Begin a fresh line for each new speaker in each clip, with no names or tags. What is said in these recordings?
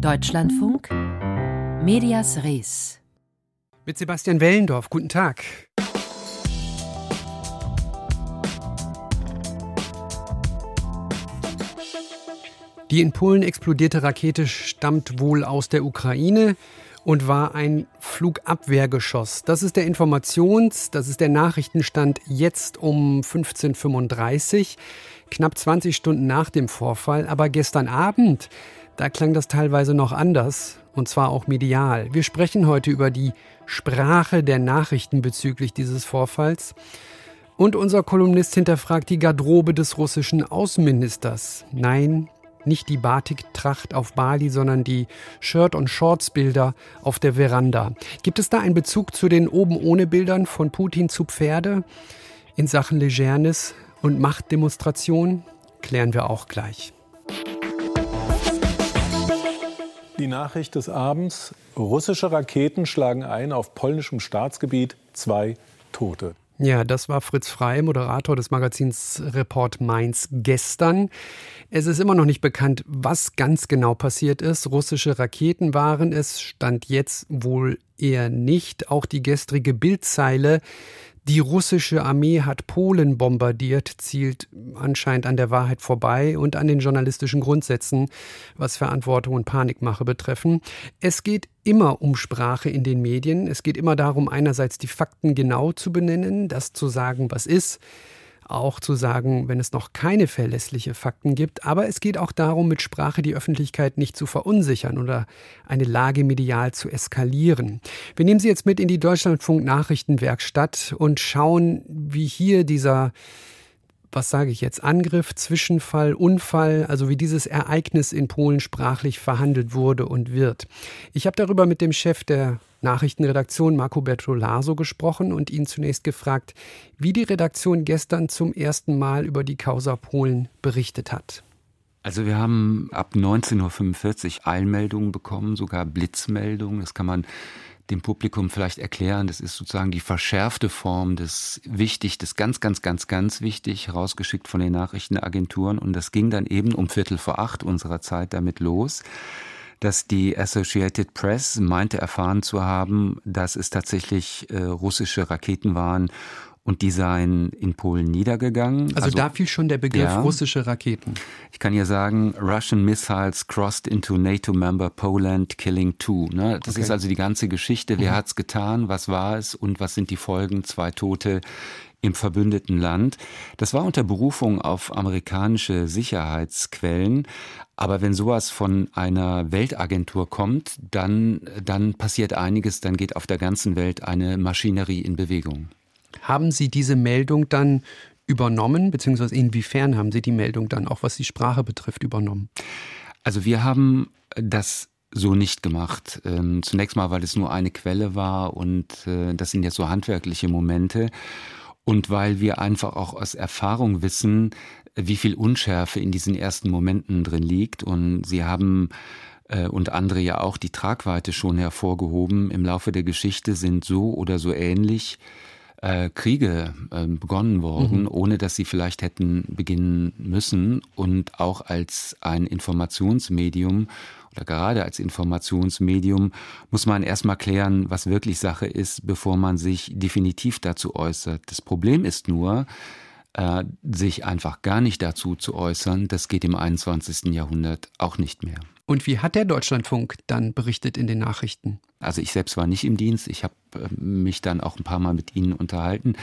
Deutschlandfunk Medias Res
mit Sebastian Wellendorf. Guten Tag. Die in Polen explodierte Rakete stammt wohl aus der Ukraine und war ein Flugabwehrgeschoss. Das ist der Informations-, das ist der Nachrichtenstand jetzt um 15.35 Uhr, knapp 20 Stunden nach dem Vorfall. Aber gestern Abend, da klang das teilweise noch anders und zwar auch medial. Wir sprechen heute über die Sprache der Nachrichten bezüglich dieses Vorfalls. Und unser Kolumnist hinterfragt die Garderobe des russischen Außenministers. Nein, nicht die Batiktracht auf Bali, sondern die Shirt- und Shorts-Bilder auf der Veranda. Gibt es da einen Bezug zu den oben ohne Bildern von Putin zu Pferde in Sachen Legernis und Machtdemonstration? Klären wir auch gleich.
Die Nachricht des Abends, russische Raketen schlagen ein auf polnischem Staatsgebiet, zwei Tote.
Ja, das war Fritz Frey, Moderator des Magazins Report Mainz gestern. Es ist immer noch nicht bekannt, was ganz genau passiert ist. Russische Raketen waren es, stand jetzt wohl eher nicht. Auch die gestrige Bildzeile die russische Armee hat Polen bombardiert, zielt anscheinend an der Wahrheit vorbei und an den journalistischen Grundsätzen, was Verantwortung und Panikmache betreffen. Es geht immer um Sprache in den Medien. Es geht immer darum, einerseits die Fakten genau zu benennen, das zu sagen, was ist, auch zu sagen, wenn es noch keine verlässliche Fakten gibt. Aber es geht auch darum, mit Sprache die Öffentlichkeit nicht zu verunsichern oder eine Lage medial zu eskalieren. Wir nehmen Sie jetzt mit in die Deutschlandfunk Nachrichtenwerkstatt und schauen, wie hier dieser was sage ich jetzt, Angriff, Zwischenfall, Unfall, also wie dieses Ereignis in Polen sprachlich verhandelt wurde und wird. Ich habe darüber mit dem Chef der Nachrichtenredaktion Marco Bertolaso gesprochen und ihn zunächst gefragt, wie die Redaktion gestern zum ersten Mal über die Causa Polen berichtet hat.
Also wir haben ab 19.45 Uhr Eilmeldungen bekommen, sogar Blitzmeldungen. Das kann man dem Publikum vielleicht erklären. Das ist sozusagen die verschärfte Form des wichtig, des ganz, ganz, ganz, ganz wichtig, rausgeschickt von den Nachrichtenagenturen. Und das ging dann eben um Viertel vor acht unserer Zeit damit los dass die Associated Press meinte erfahren zu haben, dass es tatsächlich äh, russische Raketen waren und die seien in Polen niedergegangen.
Also, also da fiel schon der Begriff ja, russische Raketen.
Ich kann ja sagen, Russian missiles crossed into NATO member Poland, killing two. Ne? Das okay. ist also die ganze Geschichte. Wer mhm. hat's getan? Was war es? Und was sind die Folgen? Zwei Tote im verbündeten Land. Das war unter Berufung auf amerikanische Sicherheitsquellen. Aber wenn sowas von einer Weltagentur kommt, dann, dann passiert einiges, dann geht auf der ganzen Welt eine Maschinerie in Bewegung.
Haben Sie diese Meldung dann übernommen, beziehungsweise inwiefern haben Sie die Meldung dann auch, was die Sprache betrifft, übernommen?
Also wir haben das so nicht gemacht. Ähm, zunächst mal, weil es nur eine Quelle war und äh, das sind jetzt so handwerkliche Momente. Und weil wir einfach auch aus Erfahrung wissen, wie viel Unschärfe in diesen ersten Momenten drin liegt. Und Sie haben äh, und andere ja auch die Tragweite schon hervorgehoben. Im Laufe der Geschichte sind so oder so ähnlich äh, Kriege äh, begonnen worden, mhm. ohne dass sie vielleicht hätten beginnen müssen. Und auch als ein Informationsmedium oder gerade als Informationsmedium muss man erstmal klären, was wirklich Sache ist, bevor man sich definitiv dazu äußert. Das Problem ist nur, äh, sich einfach gar nicht dazu zu äußern, das geht im 21. Jahrhundert auch nicht mehr.
Und wie hat der Deutschlandfunk dann berichtet in den Nachrichten?
Also ich selbst war nicht im Dienst. Ich habe äh, mich dann auch ein paar Mal mit Ihnen unterhalten.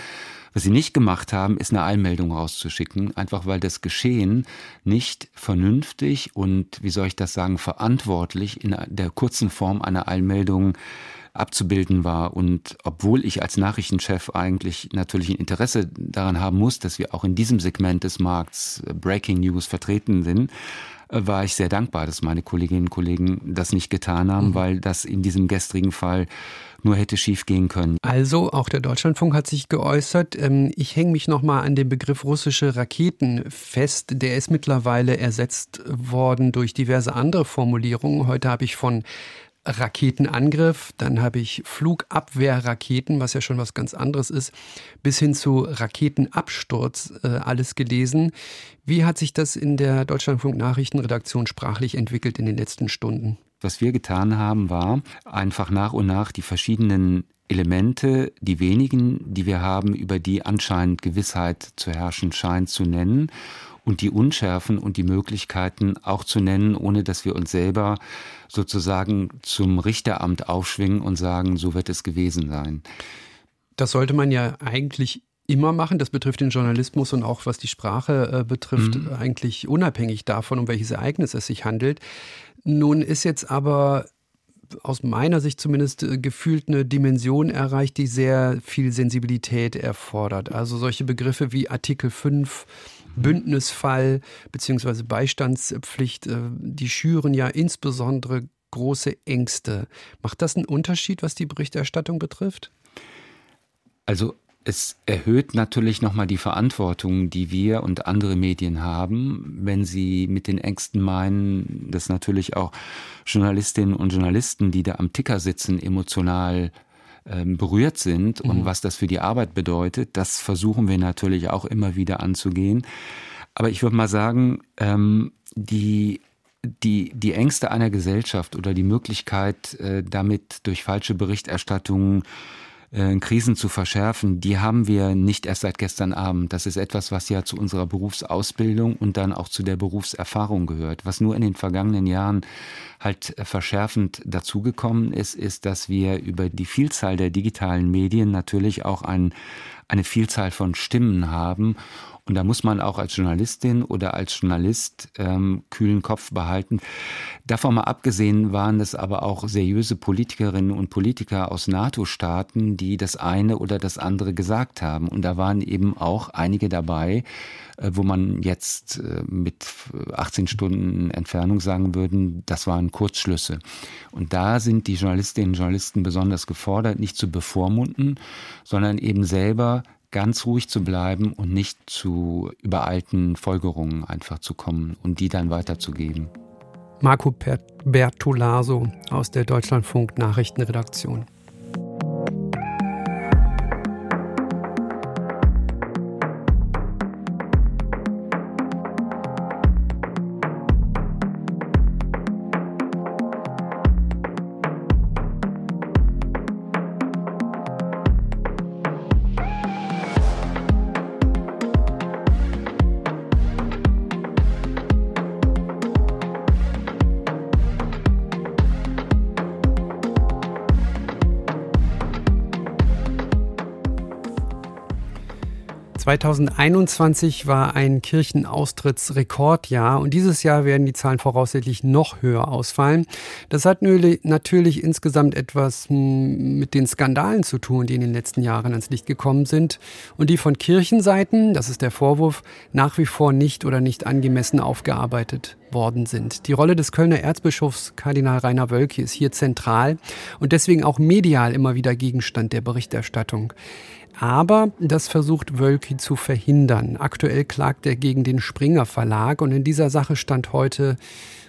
Was Sie nicht gemacht haben, ist eine Einmeldung rauszuschicken, einfach weil das Geschehen nicht vernünftig und, wie soll ich das sagen, verantwortlich in der kurzen Form einer Einmeldung abzubilden war. Und obwohl ich als Nachrichtenchef eigentlich natürlich ein Interesse daran haben muss, dass wir auch in diesem Segment des Markts äh, Breaking News vertreten sind, war ich sehr dankbar, dass meine Kolleginnen und Kollegen das nicht getan haben, mhm. weil das in diesem gestrigen Fall nur hätte schiefgehen können.
Also, auch der Deutschlandfunk hat sich geäußert. Ähm, ich hänge mich nochmal an den Begriff russische Raketen fest. Der ist mittlerweile ersetzt worden durch diverse andere Formulierungen. Heute habe ich von Raketenangriff, dann habe ich Flugabwehrraketen, was ja schon was ganz anderes ist, bis hin zu Raketenabsturz äh, alles gelesen. Wie hat sich das in der Deutschlandfunk Nachrichtenredaktion sprachlich entwickelt in den letzten Stunden?
Was wir getan haben, war einfach nach und nach die verschiedenen Elemente, die wenigen, die wir haben, über die anscheinend Gewissheit zu herrschen scheint, zu nennen und die Unschärfen und die Möglichkeiten auch zu nennen, ohne dass wir uns selber sozusagen zum Richteramt aufschwingen und sagen, so wird es gewesen sein.
Das sollte man ja eigentlich immer machen. Das betrifft den Journalismus und auch was die Sprache äh, betrifft, mhm. eigentlich unabhängig davon, um welches Ereignis es sich handelt. Nun ist jetzt aber aus meiner Sicht zumindest äh, gefühlt eine Dimension erreicht, die sehr viel Sensibilität erfordert. Also solche Begriffe wie Artikel 5, Bündnisfall bzw. Beistandspflicht, äh, die schüren ja insbesondere große Ängste. Macht das einen Unterschied, was die Berichterstattung betrifft?
Also es erhöht natürlich nochmal die Verantwortung, die wir und andere Medien haben, wenn sie mit den Ängsten meinen, dass natürlich auch Journalistinnen und Journalisten, die da am Ticker sitzen, emotional berührt sind mhm. und was das für die Arbeit bedeutet. Das versuchen wir natürlich auch immer wieder anzugehen. Aber ich würde mal sagen, ähm, die die, die Ängste einer Gesellschaft oder die Möglichkeit, äh, damit durch falsche Berichterstattungen äh, Krisen zu verschärfen, die haben wir nicht erst seit gestern Abend. Das ist etwas, was ja zu unserer Berufsausbildung und dann auch zu der Berufserfahrung gehört. Was nur in den vergangenen Jahren halt verschärfend dazugekommen ist, ist, dass wir über die Vielzahl der digitalen Medien natürlich auch ein, eine Vielzahl von Stimmen haben und da muss man auch als Journalistin oder als Journalist ähm, kühlen Kopf behalten. Davon mal abgesehen waren es aber auch seriöse Politikerinnen und Politiker aus NATO-Staaten, die das eine oder das andere gesagt haben. Und da waren eben auch einige dabei, äh, wo man jetzt äh, mit 18 Stunden Entfernung sagen würden, das waren Kurzschlüsse. Und da sind die Journalistinnen und Journalisten besonders gefordert, nicht zu bevormunden, sondern eben selber ganz ruhig zu bleiben und nicht zu übereilten Folgerungen einfach zu kommen und die dann weiterzugeben.
Marco Bertolaso aus der Deutschlandfunk Nachrichtenredaktion. 2021 war ein Kirchenaustrittsrekordjahr und dieses Jahr werden die Zahlen voraussichtlich noch höher ausfallen. Das hat natürlich insgesamt etwas hm, mit den Skandalen zu tun, die in den letzten Jahren ans Licht gekommen sind und die von Kirchenseiten, das ist der Vorwurf, nach wie vor nicht oder nicht angemessen aufgearbeitet worden sind. Die Rolle des Kölner Erzbischofs Kardinal Rainer Wölki ist hier zentral und deswegen auch medial immer wieder Gegenstand der Berichterstattung. Aber das versucht Wölki zu verhindern. Aktuell klagt er gegen den Springer Verlag und in dieser Sache stand heute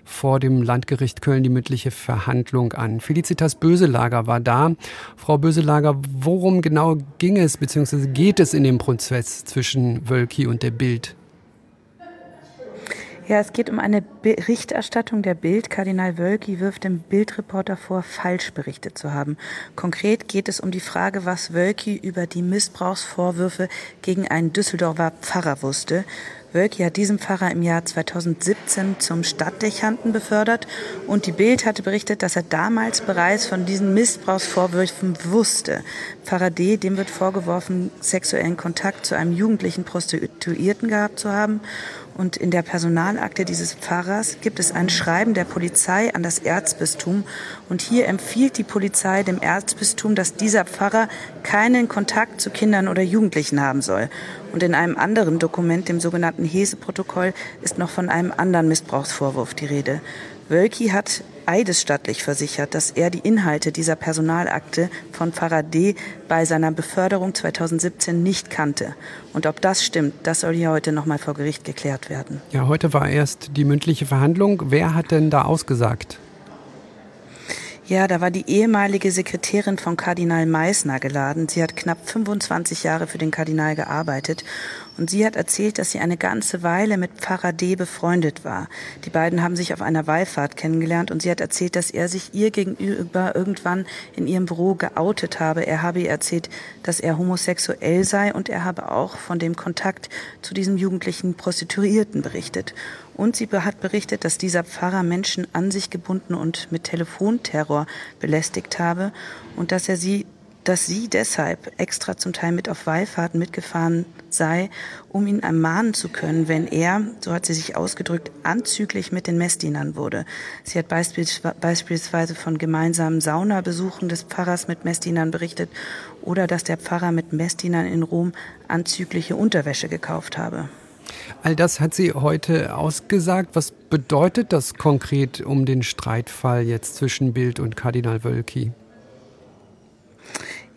vor dem Landgericht Köln die mündliche Verhandlung an. Felicitas Böselager war da. Frau Böselager, worum genau ging es bzw. geht es in dem Prozess zwischen Wölki und der Bild?
Ja, es geht um eine Berichterstattung der Bild. Kardinal Wölki wirft dem Bildreporter vor, falsch berichtet zu haben. Konkret geht es um die Frage, was Wölki über die Missbrauchsvorwürfe gegen einen Düsseldorfer Pfarrer wusste. Wölki hat diesen Pfarrer im Jahr 2017 zum Stadtdechanten befördert und die Bild hatte berichtet, dass er damals bereits von diesen Missbrauchsvorwürfen wusste. Pfarrer D., dem wird vorgeworfen, sexuellen Kontakt zu einem jugendlichen Prostituierten gehabt zu haben und in der Personalakte dieses Pfarrers gibt es ein Schreiben der Polizei an das Erzbistum. Und hier empfiehlt die Polizei dem Erzbistum, dass dieser Pfarrer keinen Kontakt zu Kindern oder Jugendlichen haben soll. Und in einem anderen Dokument, dem sogenannten Hese-Protokoll, ist noch von einem anderen Missbrauchsvorwurf die Rede. Wölki hat eidesstattlich versichert, dass er die Inhalte dieser Personalakte von D. bei seiner Beförderung 2017 nicht kannte. Und ob das stimmt, das soll hier heute nochmal vor Gericht geklärt werden.
Ja, heute war erst die mündliche Verhandlung. Wer hat denn da ausgesagt?
Ja, da war die ehemalige Sekretärin von Kardinal Meissner geladen. Sie hat knapp 25 Jahre für den Kardinal gearbeitet Und sie hat erzählt, dass sie eine ganze Weile mit Pfarrer D. befreundet war. Die beiden haben sich auf einer Wallfahrt kennengelernt und sie hat erzählt, dass er sich ihr gegenüber irgendwann in ihrem Büro geoutet habe. Er habe ihr erzählt, dass er homosexuell sei und er habe auch von dem Kontakt zu diesem jugendlichen Prostituierten berichtet. Und sie hat berichtet, dass dieser Pfarrer Menschen an sich gebunden und mit Telefonterror belästigt habe und dass er sie dass sie deshalb extra zum Teil mit auf Wallfahrten mitgefahren sei, um ihn ermahnen zu können, wenn er, so hat sie sich ausgedrückt, anzüglich mit den Messdienern wurde. Sie hat beispielsweise von gemeinsamen Saunabesuchen des Pfarrers mit Messdienern berichtet oder dass der Pfarrer mit Messdienern in Rom anzügliche Unterwäsche gekauft habe.
All das hat sie heute ausgesagt. Was bedeutet das konkret um den Streitfall jetzt zwischen Bild und Kardinal Wölki?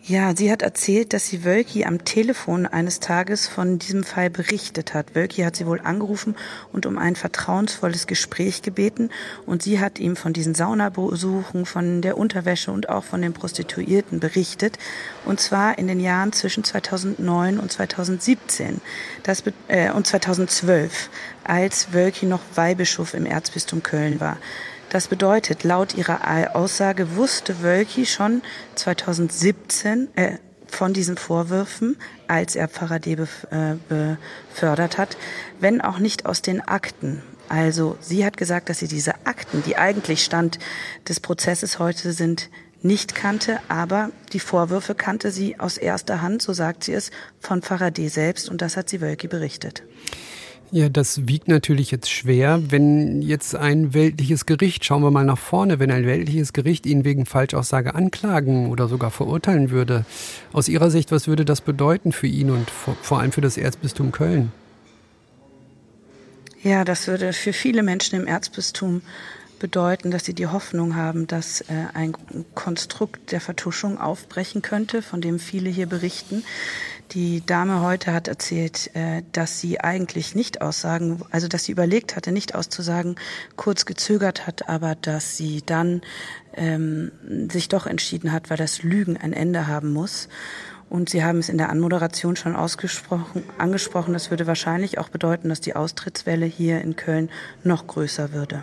Ja, sie hat erzählt, dass sie Wölki am Telefon eines Tages von diesem Fall berichtet hat. Wölki hat sie wohl angerufen und um ein vertrauensvolles Gespräch gebeten und sie hat ihm von diesen Saunabesuchen, von der Unterwäsche und auch von den Prostituierten berichtet und zwar in den Jahren zwischen 2009 und 2017 das, äh, und 2012, als Wölki noch Weihbischof im Erzbistum Köln war. Das bedeutet, laut ihrer Aussage wusste Wölki schon 2017 äh, von diesen Vorwürfen, als er D. Äh, befördert hat, wenn auch nicht aus den Akten. Also sie hat gesagt, dass sie diese Akten, die eigentlich Stand des Prozesses heute sind, nicht kannte, aber die Vorwürfe kannte sie aus erster Hand, so sagt sie es, von D. selbst und das hat sie Wölki berichtet.
Ja, das wiegt natürlich jetzt schwer, wenn jetzt ein weltliches Gericht, schauen wir mal nach vorne, wenn ein weltliches Gericht ihn wegen Falschaussage anklagen oder sogar verurteilen würde. Aus Ihrer Sicht, was würde das bedeuten für ihn und vor, allem für das Erzbistum Köln?
Ja, das würde für viele Menschen im Erzbistum bedeuten, dass sie die Hoffnung haben, dass äh, ein Konstrukt der Vertuschung aufbrechen könnte, von dem viele hier berichten. Die Dame heute hat erzählt, äh, dass sie eigentlich nicht aussagen, also dass sie überlegt hatte, nicht auszusagen, kurz gezögert hat, aber dass sie dann ähm, sich doch entschieden hat, weil das Lügen ein Ende haben muss. Und Sie haben es in der Anmoderation schon ausgesprochen, angesprochen. Das würde wahrscheinlich auch bedeuten, dass die Austrittswelle hier in Köln noch größer würde.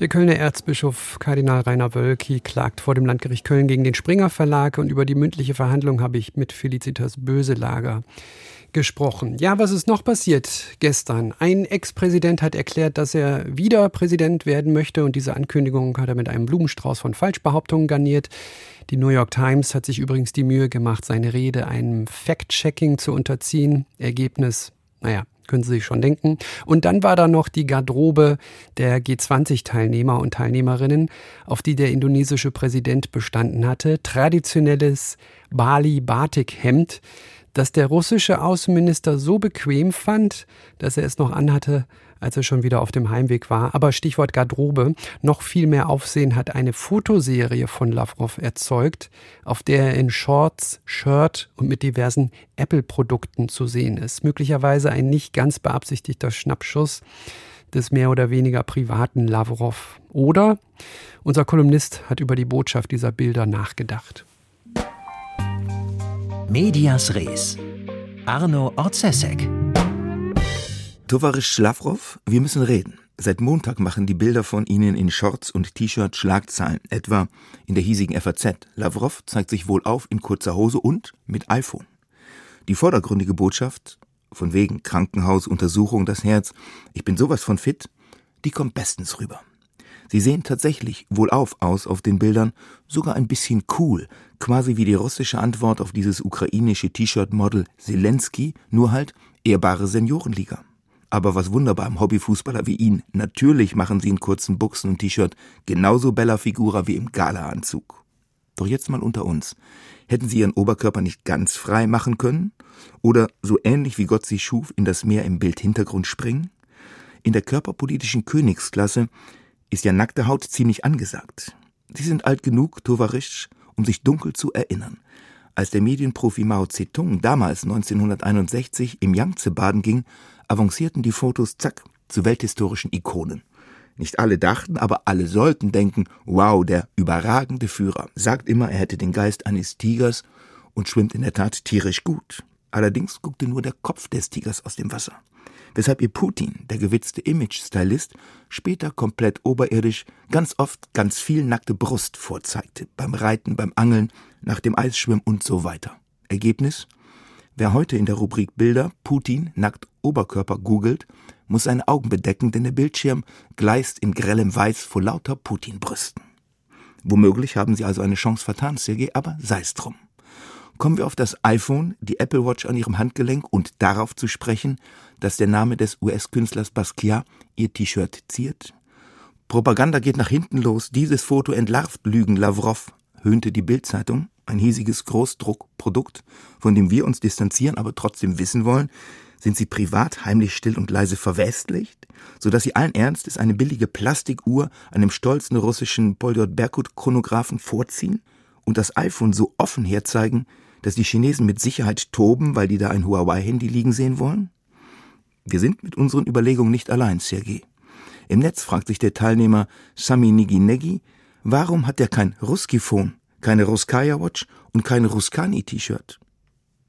Der Kölner Erzbischof Kardinal Rainer Wölki klagt vor dem Landgericht Köln gegen den Springer Verlag und über die mündliche Verhandlung habe ich mit Felicitas Böselager gesprochen. Ja, was ist noch passiert gestern? Ein Ex-Präsident hat erklärt, dass er wieder Präsident werden möchte und diese Ankündigung hat er mit einem Blumenstrauß von Falschbehauptungen garniert. Die New York Times hat sich übrigens die Mühe gemacht, seine Rede einem Fact-Checking zu unterziehen. Ergebnis, naja, können Sie sich schon denken. Und dann war da noch die Garderobe der G20-Teilnehmer und Teilnehmerinnen, auf die der indonesische Präsident bestanden hatte. Traditionelles Bali-Batik-Hemd, das der russische Außenminister so bequem fand, dass er es noch anhatte, als er schon wieder auf dem Heimweg war. Aber Stichwort Garderobe, noch viel mehr Aufsehen hat eine Fotoserie von Lavrov erzeugt, auf der er in Shorts, Shirt und mit diversen Apple-Produkten zu sehen ist. Möglicherweise ein nicht ganz beabsichtigter Schnappschuss des mehr oder weniger privaten Lavrov. Oder unser Kolumnist hat über die Botschaft dieser Bilder nachgedacht.
Medias Res. Arno Orzesek.
Tovarisch Lavrov, wir müssen reden. Seit Montag machen die Bilder von Ihnen in Shorts und T-Shirt Schlagzeilen, etwa in der hiesigen FAZ. Lavrov zeigt sich wohl auf in kurzer Hose und mit iPhone. Die vordergründige Botschaft, von wegen Krankenhausuntersuchung das Herz, ich bin sowas von fit, die kommt bestens rüber. Sie sehen tatsächlich wohlauf aus auf den Bildern, sogar ein bisschen cool, quasi wie die russische Antwort auf dieses ukrainische T-Shirt-Model Zelensky, nur halt ehrbare Seniorenliga. Aber was wunderbar am Hobbyfußballer wie ihn. Natürlich machen sie in kurzen Buchsen und T-Shirt genauso Bella Figura wie im Galaanzug. Doch jetzt mal unter uns. Hätten sie ihren Oberkörper nicht ganz frei machen können? Oder so ähnlich wie Gott sie schuf, in das Meer im Bildhintergrund springen? In der körperpolitischen Königsklasse ist ja nackte Haut ziemlich angesagt. Sie sind alt genug, Tovarisch, um sich dunkel zu erinnern. Als der Medienprofi Mao Zedong damals 1961 im Yangtze baden ging, avancierten die Fotos zack zu welthistorischen Ikonen. Nicht alle dachten, aber alle sollten denken, wow, der überragende Führer sagt immer, er hätte den Geist eines Tigers und schwimmt in der Tat tierisch gut. Allerdings guckte nur der Kopf des Tigers aus dem Wasser. Weshalb ihr Putin, der gewitzte Image-Stylist, später komplett oberirdisch ganz oft ganz viel nackte Brust vorzeigte. Beim Reiten, beim Angeln, nach dem Eisschwimmen und so weiter. Ergebnis? Wer heute in der Rubrik Bilder Putin nackt Oberkörper googelt, muss seine Augen bedecken, denn der Bildschirm gleist in grellem Weiß vor lauter Putin-Brüsten. Womöglich haben sie also eine Chance vertan, Sergei, aber sei's drum. Kommen wir auf das iPhone, die Apple Watch an ihrem Handgelenk und darauf zu sprechen, dass der Name des US-Künstlers Basquiat ihr T-Shirt ziert? Propaganda geht nach hinten los. Dieses Foto entlarvt Lügen Lavrov, höhnte die Bildzeitung, ein hiesiges Großdruckprodukt, von dem wir uns distanzieren, aber trotzdem wissen wollen, sind sie privat heimlich still und leise verwestlicht, so dass sie allen Ernstes eine billige Plastikuhr einem stolzen russischen Poljot Berkut Chronographen vorziehen und das iPhone so offen herzeigen, dass die Chinesen mit Sicherheit toben, weil die da ein Huawei-Handy liegen sehen wollen? Wir sind mit unseren Überlegungen nicht allein, Sergei. Im Netz fragt sich der Teilnehmer Sami Niginegi, warum hat er kein Ruski-Phone, keine Ruskaya Watch und kein Ruskani-T-Shirt?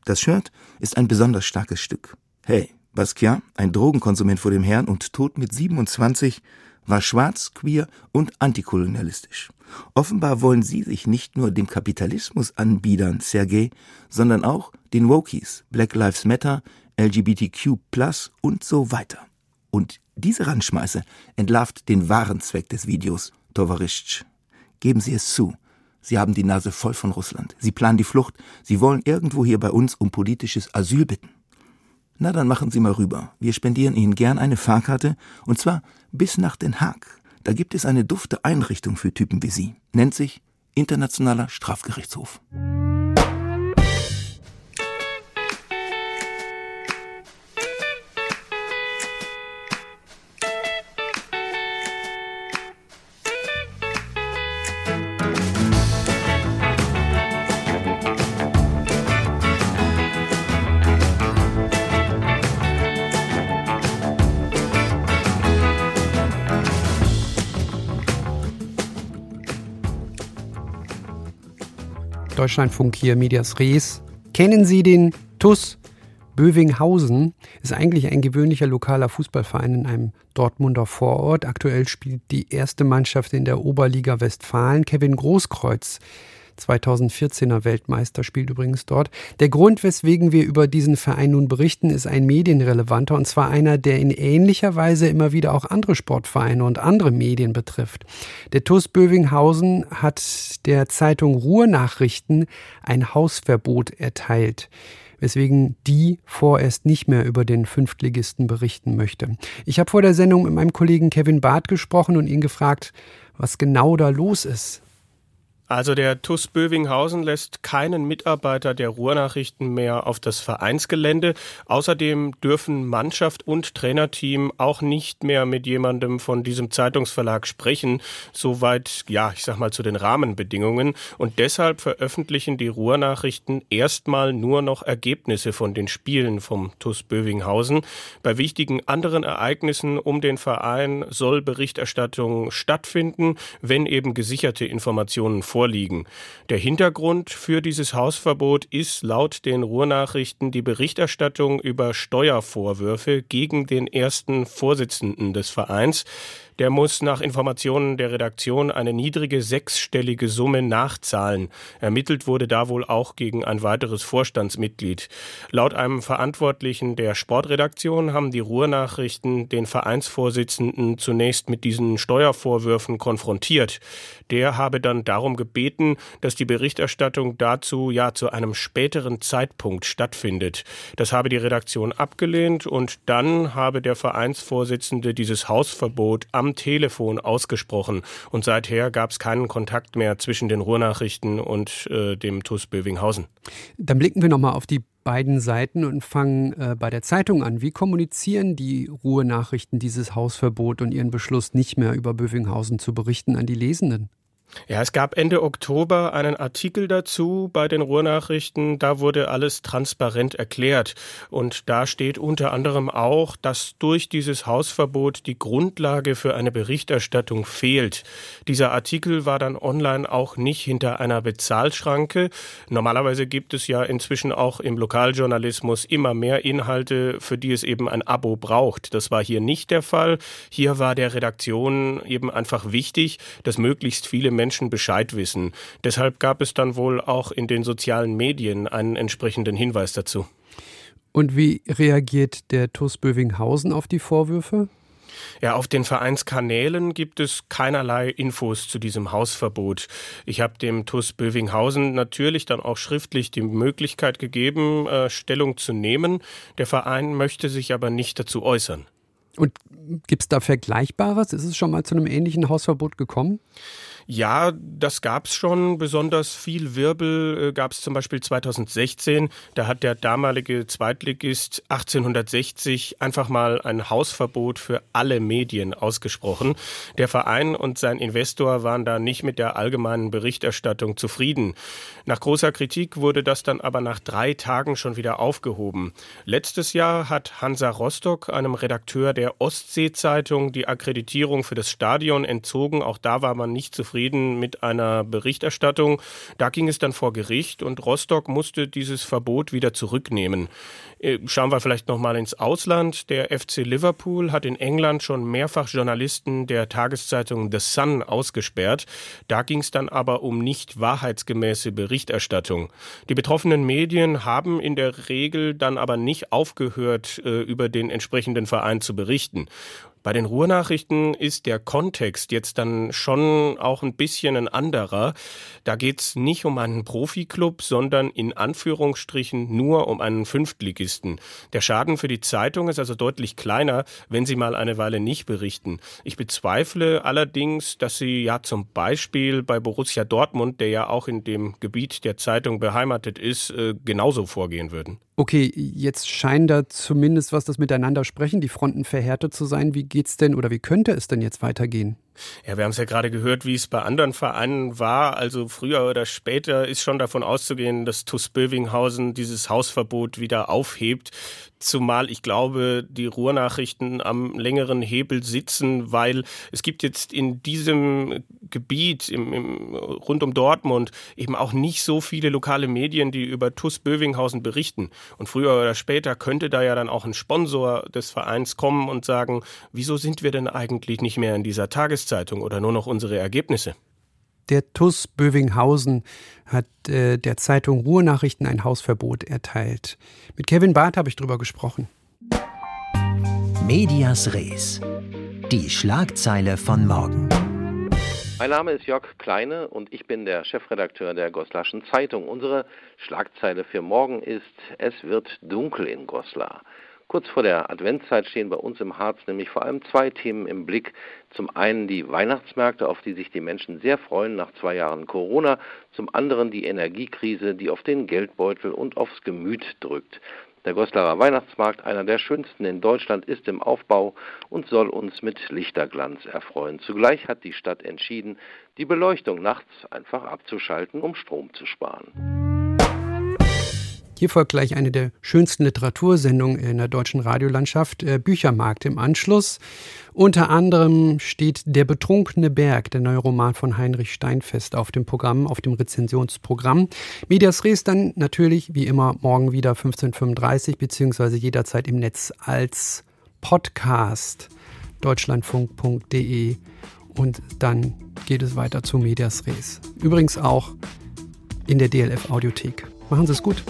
Das Shirt ist ein besonders starkes Stück. Hey, Basquiat, ein Drogenkonsument vor dem Herrn und tot mit 27, war schwarz, queer und antikolonialistisch. Offenbar wollen sie sich nicht nur dem Kapitalismus anbiedern, Sergei, sondern auch den Wokies, Black Lives Matter, LGBTQ und so weiter. Und diese Randschmeiße entlarvt den wahren Zweck des Videos, Tovarisch. Geben Sie es zu. Sie haben die Nase voll von Russland. Sie planen die Flucht. Sie wollen irgendwo hier bei uns um politisches Asyl bitten. Na, dann machen Sie mal rüber. Wir spendieren Ihnen gern eine Fahrkarte, und zwar bis nach Den Haag. Da gibt es eine dufte Einrichtung für Typen wie Sie. Nennt sich Internationaler Strafgerichtshof.
Deutschlandfunk hier, Medias Res. Kennen Sie den TUS Bövinghausen? Ist eigentlich ein gewöhnlicher lokaler Fußballverein in einem Dortmunder Vorort. Aktuell spielt die erste Mannschaft in der Oberliga Westfalen. Kevin Großkreuz 2014er Weltmeister spielt übrigens dort. Der Grund, weswegen wir über diesen Verein nun berichten, ist ein medienrelevanter und zwar einer, der in ähnlicher Weise immer wieder auch andere Sportvereine und andere Medien betrifft. Der TuS Bövinghausen hat der Zeitung Ruhrnachrichten ein Hausverbot erteilt weswegen die vorerst nicht mehr über den Fünftligisten berichten möchte. Ich habe vor der Sendung mit meinem Kollegen Kevin Barth gesprochen und ihn gefragt, was genau da los ist.
Also der TUS Bövinghausen lässt keinen Mitarbeiter der Ruhrnachrichten mehr auf das Vereinsgelände. Außerdem dürfen Mannschaft und Trainerteam auch nicht mehr mit jemandem von diesem Zeitungsverlag sprechen. Soweit, ja, ich sag mal zu den Rahmenbedingungen. Und deshalb veröffentlichen die Ruhrnachrichten erstmal nur noch Ergebnisse von den Spielen vom TUS Bövinghausen. Bei wichtigen anderen Ereignissen um den Verein soll Berichterstattung stattfinden, wenn eben gesicherte Informationen vorliegen. Der Hintergrund für dieses Hausverbot ist laut den Ruhrnachrichten die Berichterstattung über Steuervorwürfe gegen den ersten Vorsitzenden des Vereins. Der muss nach Informationen der Redaktion eine niedrige sechsstellige Summe nachzahlen. Ermittelt wurde da wohl auch gegen ein weiteres Vorstandsmitglied. Laut einem Verantwortlichen der Sportredaktion haben die Ruhrnachrichten den Vereinsvorsitzenden zunächst mit diesen Steuervorwürfen konfrontiert. Der habe dann darum gebeten, dass die Berichterstattung dazu ja zu einem späteren Zeitpunkt stattfindet. Das habe die Redaktion abgelehnt und dann habe der Vereinsvorsitzende dieses Hausverbot am am Telefon ausgesprochen. Und seither gab es keinen Kontakt mehr zwischen den Ruhrnachrichten und äh, dem TUS Bövinghausen.
Dann blicken wir nochmal auf die beiden Seiten und fangen äh, bei der Zeitung an. Wie kommunizieren die Ruhrnachrichten dieses Hausverbot und ihren Beschluss, nicht mehr über Bövinghausen zu berichten, an die Lesenden?
Ja, es gab Ende Oktober einen Artikel dazu bei den Ruhrnachrichten. Da wurde alles transparent erklärt. Und da steht unter anderem auch, dass durch dieses Hausverbot die Grundlage für eine Berichterstattung fehlt. Dieser Artikel war dann online auch nicht hinter einer Bezahlschranke. Normalerweise gibt es ja inzwischen auch im Lokaljournalismus immer mehr Inhalte, für die es eben ein Abo braucht. Das war hier nicht der Fall. Hier war der Redaktion eben einfach wichtig, dass möglichst viele Menschen Bescheid wissen. Deshalb gab es dann wohl auch in den sozialen Medien einen entsprechenden Hinweis dazu.
Und wie reagiert der TUS Bövinghausen auf die Vorwürfe?
Ja, auf den Vereinskanälen gibt es keinerlei Infos zu diesem Hausverbot. Ich habe dem TUS Bövinghausen natürlich dann auch schriftlich die Möglichkeit gegeben, äh, Stellung zu nehmen. Der Verein möchte sich aber nicht dazu äußern.
Und gibt es da Vergleichbares? Ist es schon mal zu einem ähnlichen Hausverbot gekommen?
Ja, das gab es schon. Besonders viel Wirbel äh, gab es zum Beispiel 2016. Da hat der damalige Zweitligist 1860 einfach mal ein Hausverbot für alle Medien ausgesprochen. Der Verein und sein Investor waren da nicht mit der allgemeinen Berichterstattung zufrieden. Nach großer Kritik wurde das dann aber nach drei Tagen schon wieder aufgehoben. Letztes Jahr hat Hansa Rostock, einem Redakteur der Ostsee-Zeitung, die Akkreditierung für das Stadion entzogen. Auch da war man nicht zufrieden zufrieden mit einer Berichterstattung. Da ging es dann vor Gericht und Rostock musste dieses Verbot wieder zurücknehmen. Äh, schauen wir vielleicht noch mal ins Ausland. Der FC Liverpool hat in England schon mehrfach Journalisten der Tageszeitung The Sun ausgesperrt. Da ging es dann aber um nicht wahrheitsgemäße Berichterstattung. Die betroffenen Medien haben in der Regel dann aber nicht aufgehört, äh, über den entsprechenden Verein zu berichten. Bei den Ruhrnachrichten ist der Kontext jetzt dann schon auch ein bisschen ein anderer. Da geht es nicht um einen Profiklub, sondern in Anführungsstrichen nur um einen Fünftligisten. Der Schaden für die Zeitung ist also deutlich kleiner, wenn sie mal eine Weile nicht berichten. Ich bezweifle allerdings, dass sie ja zum Beispiel bei Borussia Dortmund, der ja auch in dem Gebiet der Zeitung beheimatet ist, äh, genauso vorgehen würden.
Okay, jetzt scheinen da zumindest, was das Miteinander sprechen, die Fronten verhärtet zu sein. Wie geht's denn oder wie könnte es denn jetzt weitergehen?
Ja, wir haben es ja gerade gehört, wie es bei anderen Vereinen war. Also früher oder später ist schon davon auszugehen, dass TuS Bövinghausen dieses Hausverbot wieder aufhebt. Zumal ich glaube, die Ruhrnachrichten am längeren Hebel sitzen, weil es gibt jetzt in diesem Gebiet im, im, rund um Dortmund eben auch nicht so viele lokale Medien, die über TuS Bövinghausen berichten. Und früher oder später könnte da ja dann auch ein Sponsor des Vereins kommen und sagen, wieso sind wir denn eigentlich nicht mehr in dieser Tageszeitung oder nur noch unsere Ergebnisse?
Der TUS Bövinghausen hat äh, der Zeitung Ruhrnachrichten ein Hausverbot erteilt. Mit Kevin Barth habe ich darüber gesprochen.
Medias Res. Die Schlagzeile von morgen.
Mein Name ist Jörg Kleine und ich bin der Chefredakteur der Goslaschen Zeitung. Unsere Schlagzeile für morgen ist Es wird dunkel in Goslar. Kurz vor der Adventszeit stehen bei uns im Harz nämlich vor allem zwei Themen im Blick. Zum einen die Weihnachtsmärkte, auf die sich die Menschen sehr freuen nach zwei Jahren Corona. Zum anderen die Energiekrise, die auf den Geldbeutel und aufs Gemüt drückt. Der Goslarer Weihnachtsmarkt, einer der schönsten in Deutschland, ist im Aufbau und soll uns mit Lichterglanz erfreuen. Zugleich hat die Stadt entschieden, die Beleuchtung nachts einfach abzuschalten, um Strom zu sparen.
Hier folgt gleich eine der schönsten Literatursendungen in der deutschen Radiolandschaft, äh, Büchermarkt im Anschluss. Unter anderem steht Der betrunkene Berg, der neue Roman von Heinrich Steinfest auf dem Programm, auf dem Rezensionsprogramm. Medias Res dann natürlich wie immer morgen wieder 15.35 beziehungsweise jederzeit im Netz als Podcast deutschlandfunk.de und dann geht es weiter zu Medias Res. Übrigens auch in der DLF Audiothek. Machen Sie es gut.